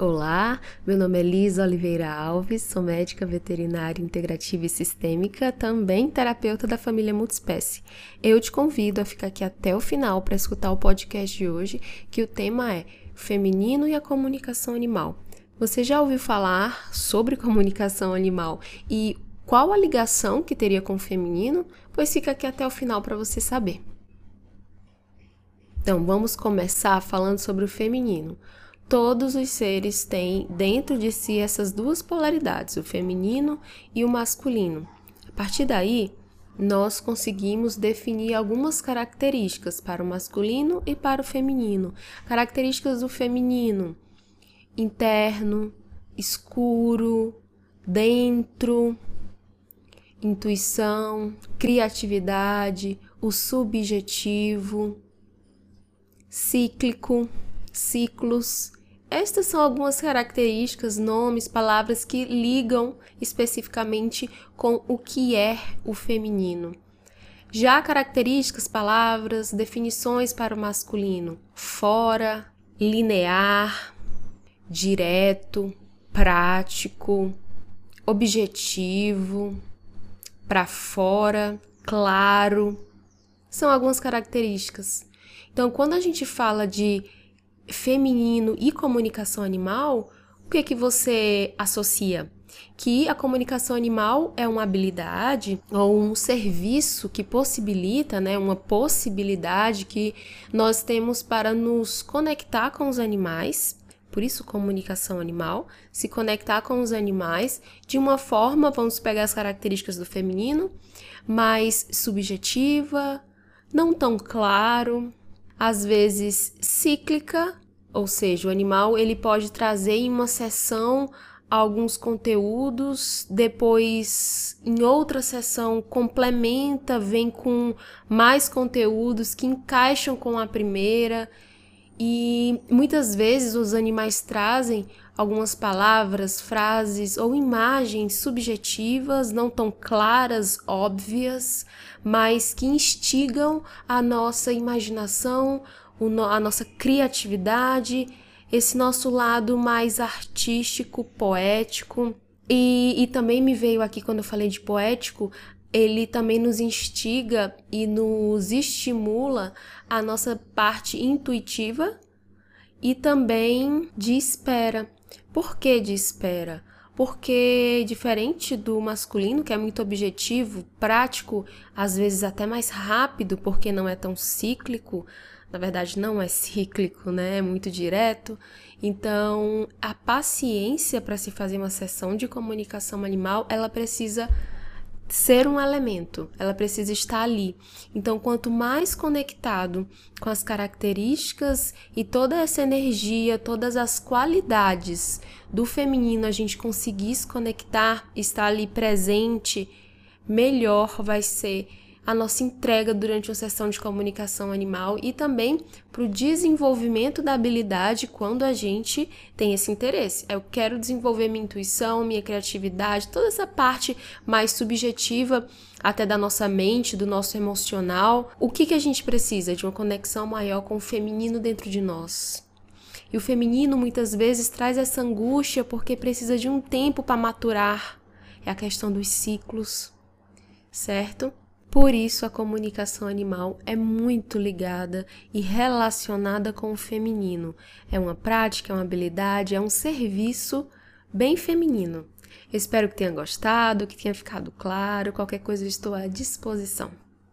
Olá, meu nome é Lisa Oliveira Alves, sou médica veterinária integrativa e sistêmica, também terapeuta da família multiespécie. Eu te convido a ficar aqui até o final para escutar o podcast de hoje, que o tema é Feminino e a comunicação animal. Você já ouviu falar sobre comunicação animal e qual a ligação que teria com o feminino? Pois fica aqui até o final para você saber. Então, vamos começar falando sobre o feminino todos os seres têm dentro de si essas duas polaridades, o feminino e o masculino. A partir daí, nós conseguimos definir algumas características para o masculino e para o feminino. Características do feminino: interno, escuro, dentro, intuição, criatividade, o subjetivo, cíclico, ciclos, estas são algumas características, nomes, palavras que ligam especificamente com o que é o feminino. Já características, palavras, definições para o masculino: fora, linear, direto, prático, objetivo, para fora, claro. São algumas características. Então, quando a gente fala de feminino e comunicação animal, o que é que você associa? Que a comunicação animal é uma habilidade ou um serviço que possibilita, né, uma possibilidade que nós temos para nos conectar com os animais, por isso comunicação animal, se conectar com os animais de uma forma, vamos pegar as características do feminino, mais subjetiva, não tão claro, às vezes cíclica, ou seja, o animal ele pode trazer em uma sessão alguns conteúdos, depois em outra sessão complementa, vem com mais conteúdos que encaixam com a primeira. E muitas vezes os animais trazem algumas palavras, frases ou imagens subjetivas, não tão claras, óbvias, mas que instigam a nossa imaginação, a nossa criatividade, esse nosso lado mais artístico, poético. E, e também me veio aqui quando eu falei de poético, ele também nos instiga e nos estimula a nossa parte intuitiva e também de espera. Por que de espera? Porque, diferente do masculino, que é muito objetivo, prático, às vezes até mais rápido, porque não é tão cíclico, na verdade não é cíclico, né? É muito direto. Então, a paciência para se fazer uma sessão de comunicação animal, ela precisa ser um elemento, ela precisa estar ali. Então, quanto mais conectado com as características e toda essa energia, todas as qualidades do feminino a gente conseguir se conectar, estar ali presente, melhor vai ser a nossa entrega durante uma sessão de comunicação animal e também para o desenvolvimento da habilidade quando a gente tem esse interesse. Eu quero desenvolver minha intuição, minha criatividade, toda essa parte mais subjetiva até da nossa mente, do nosso emocional. O que, que a gente precisa? De uma conexão maior com o feminino dentro de nós. E o feminino muitas vezes traz essa angústia porque precisa de um tempo para maturar. É a questão dos ciclos, certo? Por isso, a comunicação animal é muito ligada e relacionada com o feminino. É uma prática, é uma habilidade, é um serviço bem feminino. Espero que tenha gostado, que tenha ficado claro. Qualquer coisa, estou à disposição.